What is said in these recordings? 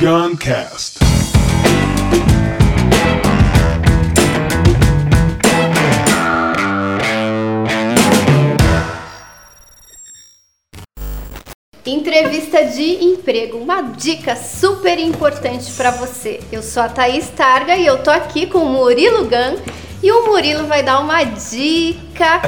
Guncast. Entrevista de emprego, uma dica super importante para você. Eu sou a Thaís Targa e eu tô aqui com o Murilo Gan e o Murilo vai dar uma dica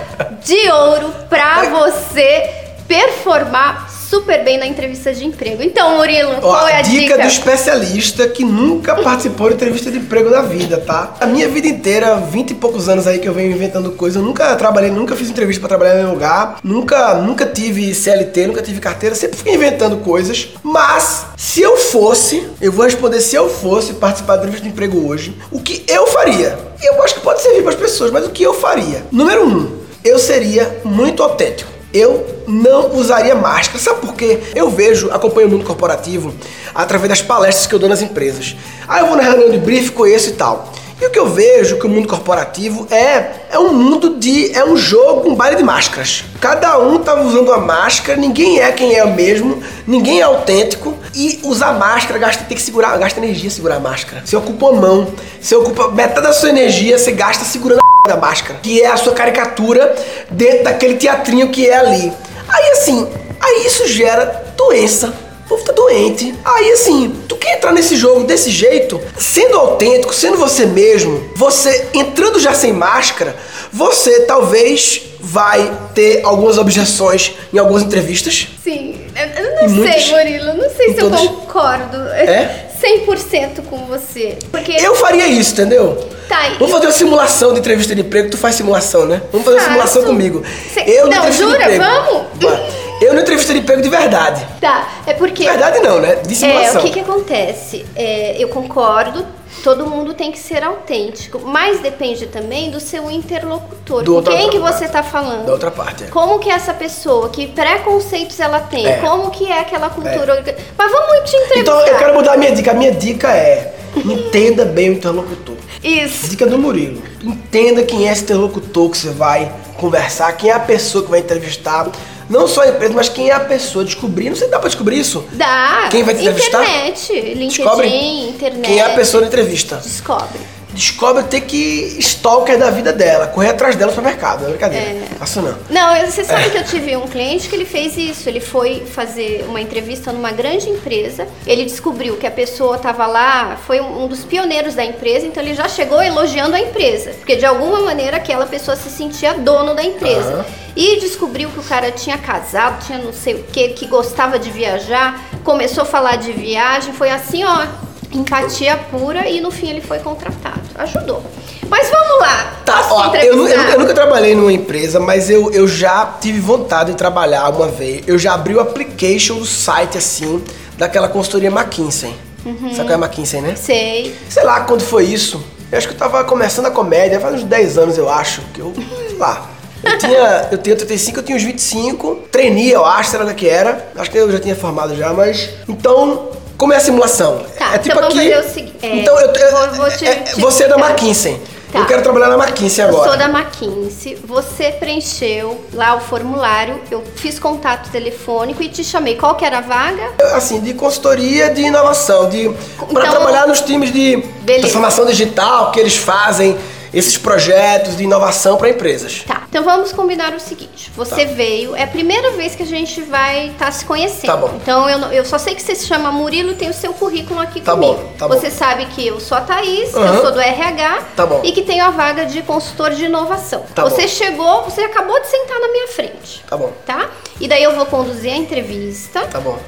de ouro para você performar super bem na entrevista de emprego. Então, Murilo, Ó, qual é a dica? dica do especialista que nunca participou de entrevista de emprego na vida, tá? A minha vida inteira, 20 e poucos anos aí que eu venho inventando coisa, eu nunca trabalhei, nunca fiz entrevista pra trabalhar em nenhum lugar, nunca, nunca tive CLT, nunca tive carteira, sempre fiquei inventando coisas. Mas, se eu fosse, eu vou responder se eu fosse participar da entrevista de emprego hoje, o que eu faria? Eu acho que pode servir para as pessoas, mas o que eu faria? Número um, eu seria muito autêntico eu não usaria máscara. Sabe por quê? Eu vejo, acompanho o mundo corporativo através das palestras que eu dou nas empresas. Aí eu vou na reunião de brief, conheço e tal. E o que eu vejo que o mundo corporativo é é um mundo de é um jogo, um baile de máscaras. Cada um tá usando uma máscara, ninguém é quem é mesmo, ninguém é autêntico e usar máscara gasta tem que segurar, gasta energia segurar a máscara. Você ocupa a mão, você ocupa metade da sua energia, você gasta segurando a da máscara, que é a sua caricatura dentro daquele teatrinho que é ali. Aí assim, aí isso gera doença povo tá doente. Aí assim, tu quer entrar nesse jogo desse jeito, sendo autêntico, sendo você mesmo, você entrando já sem máscara, você talvez vai ter algumas objeções em algumas entrevistas. Sim, eu- eu não sei, muitas- Murilo, não sei se eu todas- concordo É? 100% com você. Porque Eu faria isso, entendeu? Tá, Vamos fazer uma simulação de entrevista de emprego. Tu faz simulação, né? Vamos fazer uma simulação comigo. Cê- Eu Não, jura? Vamos? Vai. Eu na entrevista de emprego de verdade. Tá, é porque. Verdade não, né? De É, o que que acontece? É, eu concordo, todo mundo tem que ser autêntico, mas depende também do seu interlocutor. Do Com quem que você tá falando? Da outra parte. é. Como que é essa pessoa, que preconceitos ela tem, É. como que é aquela cultura. orga- Mas vamos te entrevistar. Então eu quero mudar a minha dica. A minha dica é entenda bem o interlocutor. Isso. Dica do Murilo. Entenda quem é esse interlocutor que você vai conversar, quem é a pessoa que vai entrevistar. Não só a empresa, mas quem é a pessoa. Descobrir. Não sei se dá pra descobrir isso. Dá. Quem vai te entrevistar? Internet, LinkedIn, Descobre internet. quem é a pessoa na entrevista. Descobre. Descobre ter que stalker da vida dela, correr atrás dela no supermercado. Não é brincadeira. É. Faço não. Não, você sabe que eu tive um cliente que ele fez isso. Ele foi fazer uma entrevista numa grande empresa. Ele descobriu que a pessoa estava lá, foi um dos pioneiros da empresa, então ele já chegou elogiando a empresa. Porque de alguma maneira aquela pessoa se sentia dono da empresa. Aham. E descobriu que o cara tinha casado, tinha não sei o que, que gostava de viajar, começou a falar de viagem, foi assim, ó, empatia pura e no fim ele foi contratado. Ajudou. Mas vamos lá. Tá, ó, eu, eu, eu nunca trabalhei numa empresa, mas eu, eu já tive vontade de trabalhar uma vez. Eu já abri o application do site assim, daquela consultoria McKinsey. Uhum. Sabe qual é a McKinsey, né? Sei. Sei lá quando foi isso. Eu acho que eu tava começando a comédia, faz uns 10 anos eu acho, que eu, sei lá. Eu tinha, eu tenho 35, eu tinha uns 25. Trainee, eu acho, sei lá que era. Acho que eu já tinha formado já, mas... Então, como é a simulação? Tá, é tipo então vamos aqui... fazer o seguinte, é, então, eu, eu- vou- te- é- te você é da. McKinsey. Tá. Eu quero trabalhar na McKinsey Eu agora. sou da McKinsey, você preencheu lá o formulário, eu fiz contato telefônico e te chamei. Qual que era a vaga? assim, de consultoria de inovação, de para Então- trabalhar nos times de Beleza. transformação digital que eles fazem esses projetos de inovação para empresas. Tá, então vamos combinar o seguinte. Você Tá. veio, é a primeira vez que a gente vai estar se conhecendo. Tá bom. Então eu, eu só sei que você se chama Murilo e tem o seu currículo aqui Tá comigo. bom, tá bom. você sabe que eu sou a Thaís, que eu sou do RH Tá bom. e que tenho a vaga de consultor de inovação. Tá você bom. chegou, você acabou de sentar na minha frente. Tá bom. Tá? E daí eu vou conduzir a entrevista. Tá bom.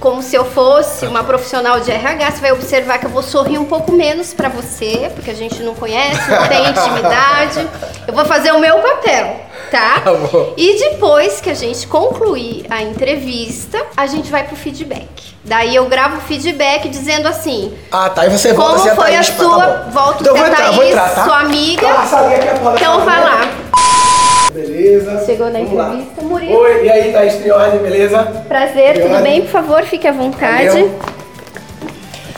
como se eu fosse uma profissional de RH, você vai observar que eu vou sorrir um pouco menos pra você, porque a gente não conhece, não tem intimidade. Eu vou fazer o meu papel, tá? Tá bom. E depois que a gente concluir a entrevista, a gente vai pro feedback. Daí eu gravo o feedback dizendo assim: Ah, tá. E você volta como a ser a foi a Thaís, tá sua, bom. volta então, a a entrar, Thaís, entrar, tá? sua amiga. Ah, a Então vai lá. Beleza. Chegou na Vamos lá. entrevista, Murilo. Oi, e aí, Thaís, ordem, beleza? Prazer, tudo bem? Por favor, fique à vontade. Valeu.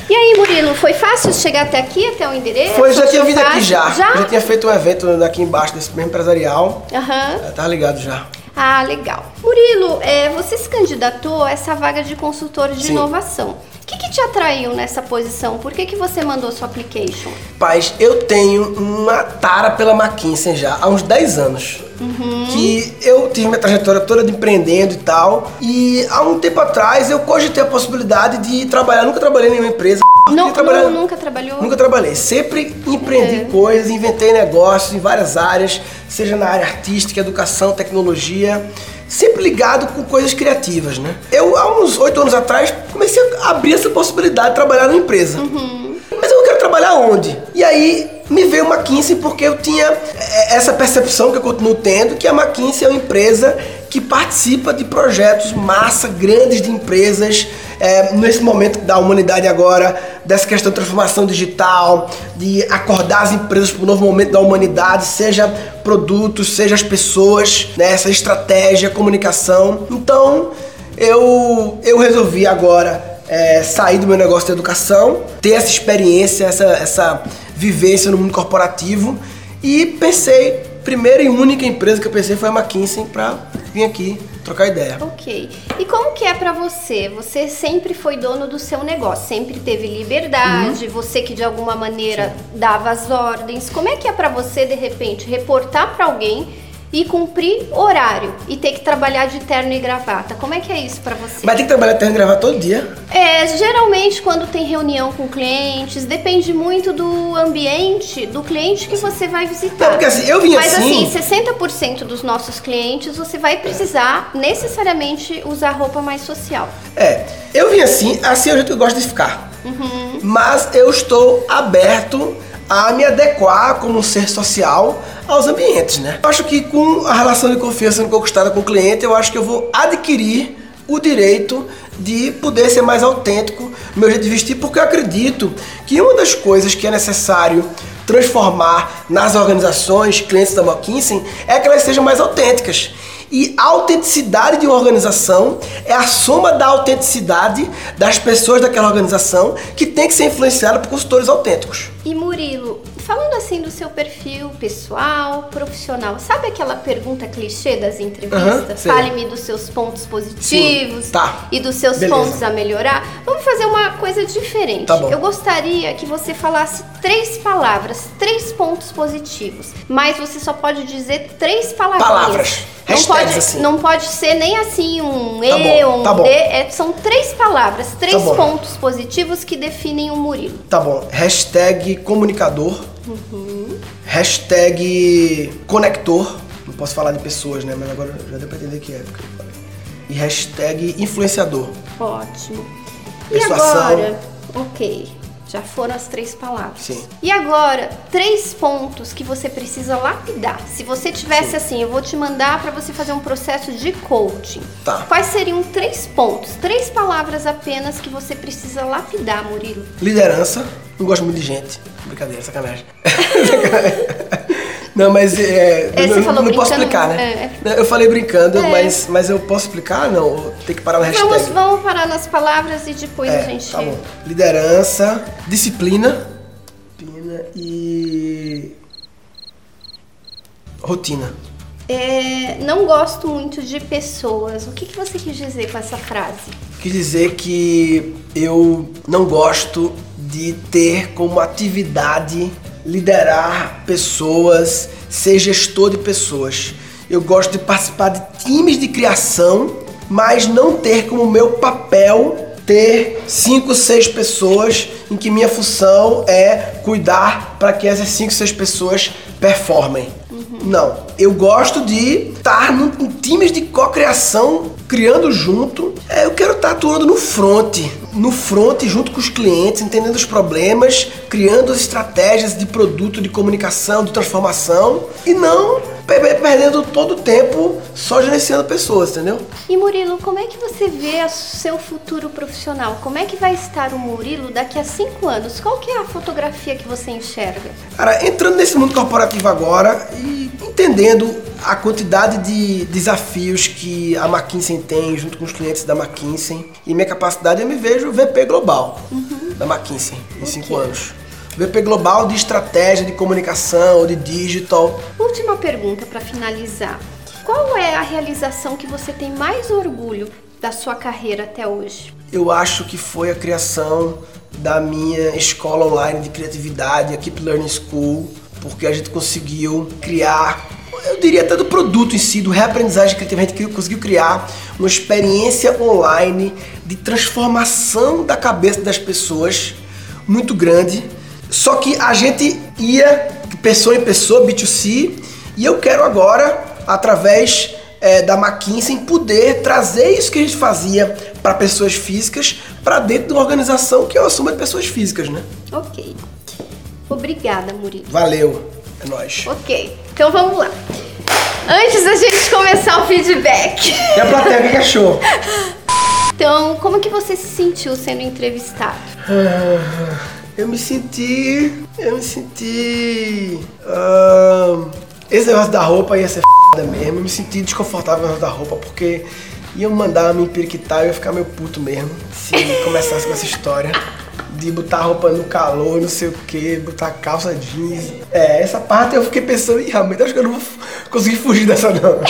E aí, Murilo, foi fácil chegar até aqui, até o endereço? Foi, já tinha vindo aqui já. Já? Já tinha feito um evento aqui embaixo desse mesmo empresarial. Aham. Eu tava ligado já. Ah, legal. Murilo, é, você se candidatou a essa vaga de consultor de Sim. inovação. O que, que te atraiu nessa posição? Por que, que você mandou sua application? Paz, eu tenho uma tara pela McKinsey já há uns 10 anos. Uhum. Que eu tive minha trajetória toda de empreendendo e tal. E há um tempo atrás eu cogitei a possibilidade de trabalhar. Nunca trabalhei em nenhuma empresa. Não, não, nunca trabalhou? Nunca trabalhei. Sempre empreendi é. coisas, inventei negócios em várias áreas, seja na área artística, educação, tecnologia sempre ligado com coisas criativas, né? Eu, há uns oito anos atrás, comecei a abrir essa possibilidade de trabalhar numa empresa. Uhum. Mas eu não quero trabalhar onde? E aí me veio uma McKinsey porque eu tinha é, essa percepção que eu continuo tendo, que a McKinsey é uma empresa que participa de projetos massa, grandes de empresas, é, nesse momento da humanidade agora, dessa questão de transformação digital, de acordar as empresas para o novo momento da humanidade, seja produtos, seja as pessoas, né, essa estratégia, comunicação. Então, eu, eu resolvi agora é, sair do meu negócio de educação, ter essa experiência, essa, essa vivência no mundo corporativo e pensei, primeira e única empresa que eu pensei foi a McKinsey para vir aqui trocar ideia. Ok. E como que é para você? Você sempre foi dono do seu negócio, sempre teve liberdade, uhum. você que de alguma maneira Sim. dava as ordens. Como é que é para você de repente reportar para alguém e cumprir horário e ter que trabalhar de terno e gravata. Como é que é isso para você? Mas tem que trabalhar de terno e gravata todo dia? É, geralmente quando tem reunião com clientes, depende muito do ambiente do cliente que você vai visitar. Não, porque assim, eu vim Mas assim... Mas assim, 60% dos nossos clientes você vai precisar é. necessariamente usar roupa mais social. É, eu vim assim, assim é o jeito que eu gosto de ficar. Uhum. Mas eu estou aberto a me adequar como um ser social aos ambientes, né? Eu acho que com a relação de confiança sendo conquistada com o cliente, eu acho que eu vou adquirir o direito de poder ser mais autêntico no meu jeito de vestir, porque eu acredito que uma das coisas que é necessário transformar nas organizações clientes da McKinsey é que elas sejam mais autênticas. E a autenticidade de uma organização é a soma da autenticidade das pessoas daquela organização que tem que ser influenciada por consultores autênticos. E Murilo, falando assim do seu perfil pessoal, profissional, sabe aquela pergunta clichê das entrevistas? Uhum, Fale-me dos seus pontos positivos tá. e dos seus Beleza. pontos a melhorar. Vamos fazer uma coisa diferente. Tá. Eu gostaria que você falasse três palavras, três pontos positivos, mas você só pode dizer três palavras. Palavras. Não pode, assim. não pode ser nem assim um tá E ou um tá D. É, são três palavras, três tá pontos positivos que definem o Murilo. Tá bom. Hashtag comunicador. Uhum. Hashtag conector. Não posso falar de pessoas, né? Mas agora já deu pra entender que é. E hashtag influenciador. Ótimo. E agora? Ok. Já foram as três palavras. Sim. E agora, três pontos que você precisa lapidar. Se você tivesse Sim. assim, eu vou te mandar para você fazer um processo de coaching. Tá. Quais seriam três pontos, três palavras apenas que você precisa lapidar, Murilo? Liderança. Não gosto muito de gente. Brincadeira, sacanagem. Não, mas é, é não, não posso explicar, né? É, é. Eu falei brincando, é. mas, mas eu posso explicar? Não, tem que parar na hashtag. Vamos, vamos parar nas palavras e depois é, a gente... Tá bom. Liderança, disciplina, disciplina e... rotina. É, não gosto muito de pessoas. O que, que você quis dizer com essa frase? Quis dizer que eu não gosto de ter como atividade liderar pessoas, ser gestor de pessoas. Eu gosto de participar de times de criação, mas não ter como meu papel ter cinco, seis pessoas em que minha função é cuidar para que essas cinco, seis pessoas performem. Uhum. Não, eu gosto de estar em times de co-criação, criando junto. É, eu quero estar atuando no front, no front junto com os clientes, entendendo os problemas, criando as estratégias de produto, de comunicação, de transformação e não perdendo todo o tempo só gerenciando pessoas, entendeu? E Murilo, como é que você vê o seu futuro profissional? Como é que vai estar o Murilo daqui a cinco anos? Qual que é a fotografia que você enxerga? Cara, entrando nesse mundo corporativo agora e entendendo a quantidade de desafios que a McKinsey tem junto com os clientes da McKinsey e minha capacidade, eu me vejo VP global uhum. da McKinsey em okay. cinco anos. VP Global de estratégia de comunicação, de digital. Última pergunta para finalizar. Qual é a realização que você tem mais orgulho da sua carreira até hoje? Eu acho que foi a criação da minha escola online de criatividade, a Keep Learning School, porque a gente conseguiu criar, eu diria até do produto em si, do reaprendizagem criativa, a gente conseguiu criar uma experiência online de transformação da cabeça das pessoas muito grande. Só que a gente ia pessoa em pessoa, B2C, e eu quero agora, através é, da McKinsey, poder trazer isso que a gente fazia para pessoas físicas para dentro de uma organização que é uma soma de pessoas físicas, né? Ok. Obrigada, Murilo. Valeu. É nóis. Ok. Então vamos lá. Antes da gente começar o feedback. E a plateia, o que achou? Então, como que você se sentiu sendo entrevistado? Ah, eu me senti. Eu me senti. Uh, esse negócio da roupa ia ser mesmo. Eu me senti desconfortável no da roupa porque iam mandar me empiriquitar e eu ia ficar meio puto mesmo se começasse com essa história de botar roupa no calor, não sei o que, botar calça jeans. É, essa parte eu fiquei pensando, e realmente acho que eu não vou conseguir fugir dessa não.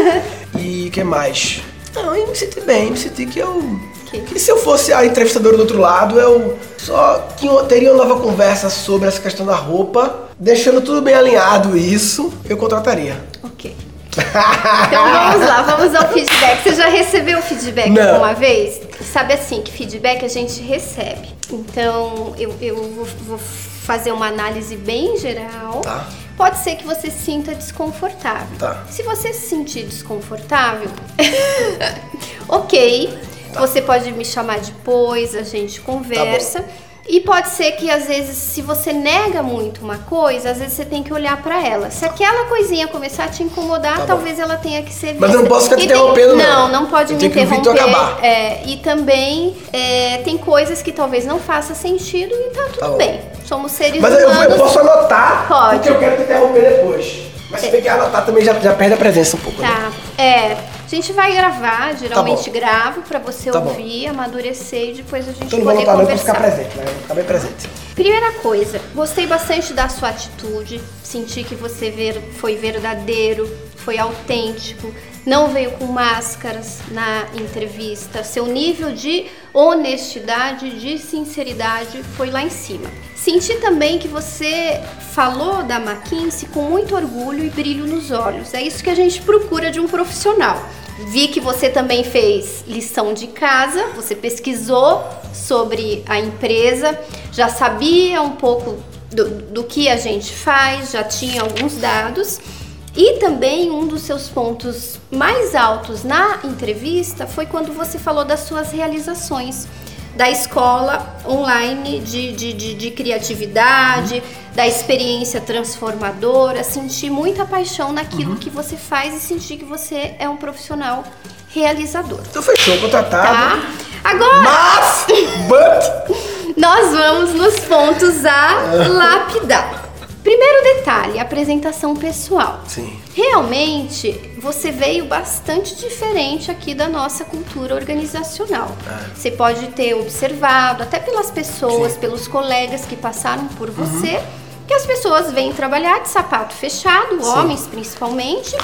e o que mais? Não, eu me senti bem, me senti que eu. Que? que se eu fosse a entrevistadora do outro lado, eu só tinha, teria uma nova conversa sobre essa questão da roupa, deixando tudo bem alinhado isso, eu contrataria. Ok. Então vamos lá, vamos ao feedback. Você já recebeu feedback Não. alguma vez? Sabe assim, que feedback a gente recebe. Então eu, eu vou, vou fazer uma análise bem geral. Tá. Pode ser que você se sinta desconfortável. Tá. Se você se sentir desconfortável, ok. Tá. Você pode me chamar depois, a gente conversa. Tá e pode ser que às vezes, se você nega muito uma coisa, às vezes você tem que olhar para ela. Se aquela coisinha começar a te incomodar, tá talvez ela tenha que ser vista. Mas eu não posso ficar te interrompendo, não. Não, não pode eu me interromper. acabar. É, e também é, tem coisas que talvez não faça sentido e tá tudo tá bem. Somos seres Mas humanos. Mas eu, posso anotar pode. porque eu quero te interromper depois. Mas se bem que anotar também já, já perde a presença um pouco. Né? Tá. Né? É. A gente vai gravar, geralmente tá gravo para você tá ouvir, bom. amadurecer e depois a gente então, poder não vou conversar. ficar presente, né? Vou ficar bem presente. Primeira coisa, gostei bastante da sua atitude, senti que você foi verdadeiro, foi autêntico, não veio com máscaras na entrevista, seu nível de honestidade, de sinceridade foi lá em cima. Senti também que você falou da McKinsey com muito orgulho e brilho nos olhos. É isso que a gente procura de um profissional. Vi que você também fez lição de casa, você pesquisou sobre a empresa, já sabia um pouco do, do que a gente faz, já tinha alguns dados. E também um dos seus pontos mais altos na entrevista foi quando você falou das suas realizações da escola online de, de, de, de criatividade, da experiência transformadora, sentir muita paixão naquilo uhum. que você faz e sentir que você é um profissional realizador. Então fechou, contratado. Tá? Agora. Mas, but... nós vamos nos pontos a lapidar. Primeiro detalhe, apresentação pessoal. Sim. Realmente, você veio bastante diferente aqui da nossa cultura organizacional. É. Você pode ter observado, até pelas pessoas, Sim. pelos colegas que passaram por uhum. você, que as pessoas vêm trabalhar de sapato fechado, Sim. homens principalmente,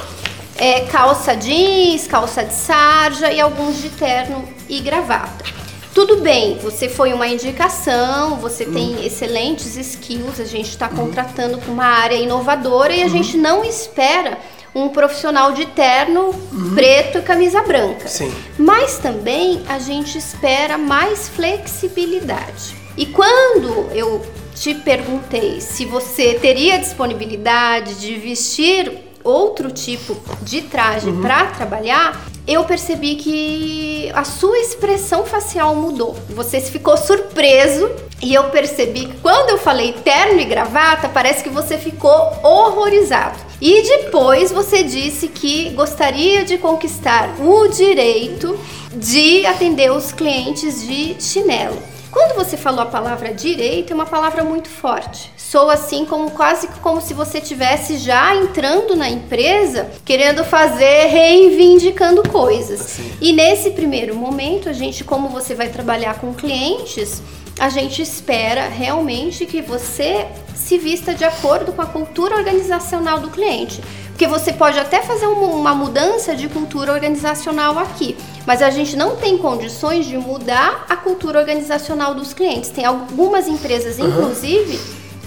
é, calça jeans, calça de sarja e alguns de terno e gravata. Tudo bem, você foi uma indicação, você uhum. tem excelentes skills, a gente está contratando com uma área inovadora e a uhum. gente não espera um profissional de terno uhum. preto e camisa branca. Sim. Mas também a gente espera mais flexibilidade. E quando eu te perguntei se você teria disponibilidade de vestir outro tipo de traje uhum. para trabalhar, eu percebi que a sua expressão facial mudou. Você ficou surpreso e eu percebi que quando eu falei terno e gravata, parece que você ficou horrorizado. E depois você disse que gostaria de conquistar o direito de atender os clientes de chinelo. Quando você falou a palavra direito, é uma palavra muito forte sou assim como quase como se você tivesse já entrando na empresa, querendo fazer, reivindicando coisas. Assim. E nesse primeiro momento, a gente, como você vai trabalhar com clientes, a gente espera realmente que você se vista de acordo com a cultura organizacional do cliente. Porque você pode até fazer uma mudança de cultura organizacional aqui, mas a gente não tem condições de mudar a cultura organizacional dos clientes. Tem algumas empresas, uhum.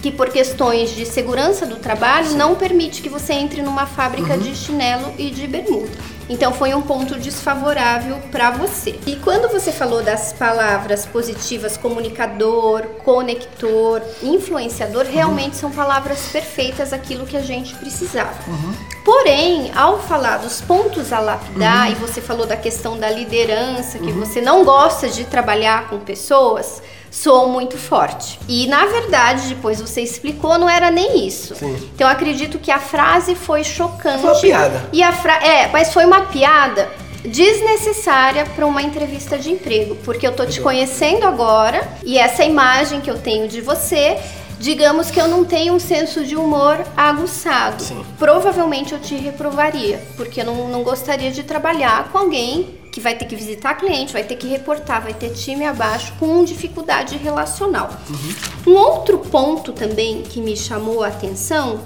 Que por questões de segurança do trabalho Sim. não permite que você entre numa fábrica uhum. de chinelo e de bermuda. Então foi um ponto desfavorável para você. E quando você falou das palavras positivas comunicador, conector, influenciador, realmente são palavras perfeitas aquilo que a gente precisava. Uhum. Porém, ao falar dos pontos a lapidar, uhum. e você falou da questão da liderança, que uhum. você não gosta de trabalhar com pessoas, soou muito forte. E na verdade, depois você explicou, não era nem isso. Sim. Então eu acredito que a frase foi chocante. Foi uma piada. E a fra... É, mas foi uma piada desnecessária para uma entrevista de emprego, porque eu tô te conhecendo agora e essa imagem que eu tenho de você digamos que eu não tenho um senso de humor aguçado. Sim. Provavelmente eu te reprovaria, porque eu não, não gostaria de trabalhar com alguém que vai ter que visitar cliente, vai ter que reportar, vai ter time abaixo com dificuldade relacional. Uhum. Um outro ponto também que me chamou a atenção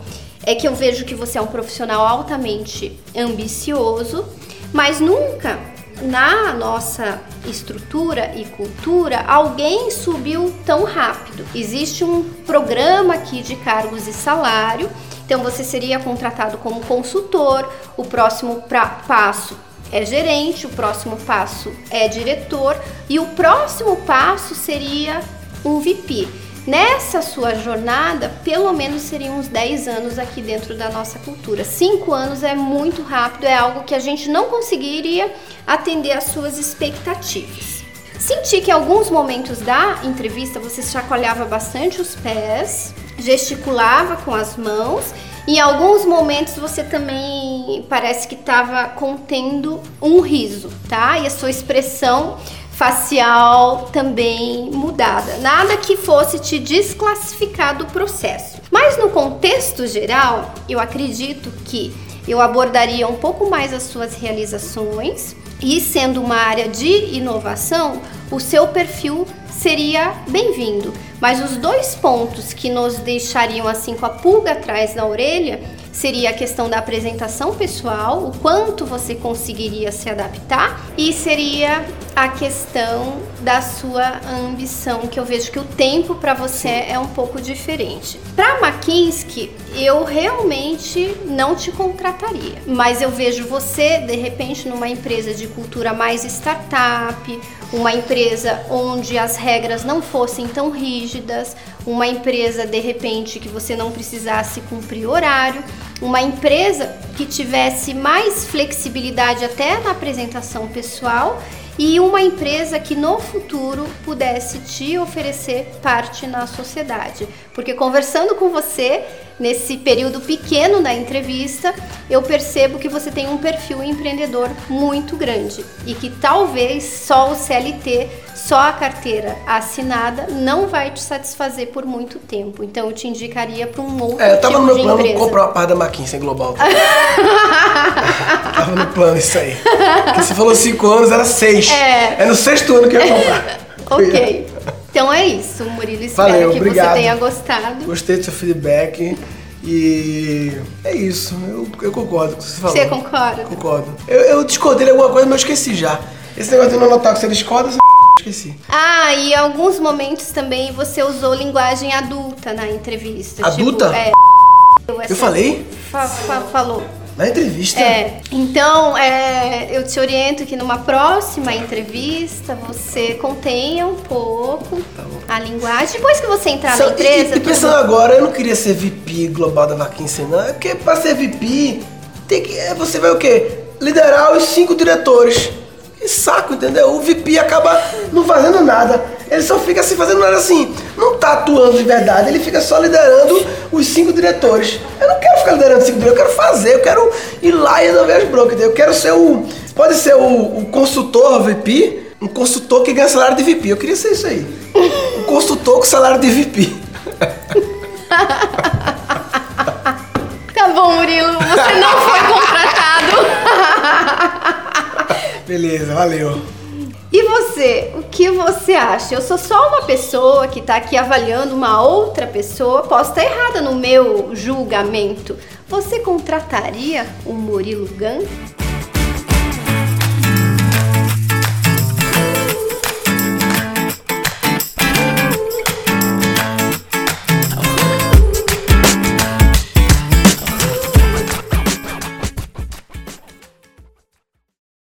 é que eu vejo que você é um profissional altamente ambicioso, mas nunca na nossa estrutura e cultura alguém subiu tão rápido. Existe um programa aqui de cargos e salário, então você seria contratado como consultor, o próximo pra, passo é gerente, o próximo passo é diretor e o próximo passo seria um VP. Nessa sua jornada, pelo menos seriam uns 10 anos aqui dentro da nossa cultura. 5 anos é muito rápido, é algo que a gente não conseguiria atender às suas expectativas. Senti que em alguns momentos da entrevista você chacoalhava bastante os pés, gesticulava com as mãos em alguns momentos você também parece que estava contendo um riso, tá? E a sua expressão facial também mudada. Nada que fosse te desclassificar do processo. Mas no contexto geral, eu acredito que eu abordaria um pouco mais as suas realizações e sendo uma área de inovação, o seu perfil seria bem-vindo. Mas os dois pontos que nos deixariam assim com a pulga atrás na orelha seria a questão da apresentação pessoal, o quanto você conseguiria se adaptar, e seria a questão da sua ambição, que eu vejo que o tempo para você é um pouco diferente. Para McKinsey, eu realmente não te contrataria, mas eu vejo você de repente numa empresa de cultura mais startup, uma empresa onde as regras não fossem tão rígidas, uma empresa de repente que você não precisasse cumprir horário, uma empresa que tivesse mais flexibilidade até na apresentação pessoal e uma empresa que no futuro pudesse te oferecer parte na sociedade. Porque conversando com você, nesse período pequeno da entrevista, eu percebo que você tem um perfil empreendedor muito grande e que talvez só o CLT, só a carteira assinada não vai te satisfazer por muito tempo. Então eu te indicaria para um outro é, eu tava tipo no meu plano empresa. comprar uma parte da McKinsey Global. tava no plano isso aí. Porque você falou cinco anos, era seis. É, é no sexto ano que eu ia comprar. ok. Então é isso, Murilo. Espero Valeu, que obrigado. você tenha gostado. Gostei do seu feedback. E é isso, eu, eu concordo com o que você falou. Você concorda? Concordo. Eu, eu discordei de alguma coisa, mas eu esqueci já. Esse negócio de não anotar que você discorda, você esqueci. Ah, e em alguns momentos também você usou linguagem adulta na entrevista. Adulta? Tipo, é, eu falei? Fa fa falou. Na entrevista? É. Então, é, eu te oriento que numa próxima entrevista você contenha um pouco tá a linguagem. Depois que você entrar Só, na empresa. E, e pensando tudo... agora, eu não queria ser VP global da McKinsey, não. É porque pra ser VP, tem que, é, você vai o quê? Liderar os cinco diretores. Saco, entendeu? O VP acaba não fazendo nada. Ele só fica assim fazendo nada assim. Não tá atuando de verdade, ele fica só liderando os cinco diretores. Eu não quero ficar liderando cinco diretores, eu quero fazer, eu quero ir lá e resolver as broncas. Eu quero ser o. Pode ser o, o consultor VP, um consultor que ganha salário de VP. Eu queria ser isso aí. Um consultor com salário de VP. Tá bom, Murilo, você não foi contratado. Beleza, valeu. E você, o que você acha? Eu sou só uma pessoa que está aqui avaliando uma outra pessoa, posso estar errada no meu julgamento. Você contrataria o Murilo Gun?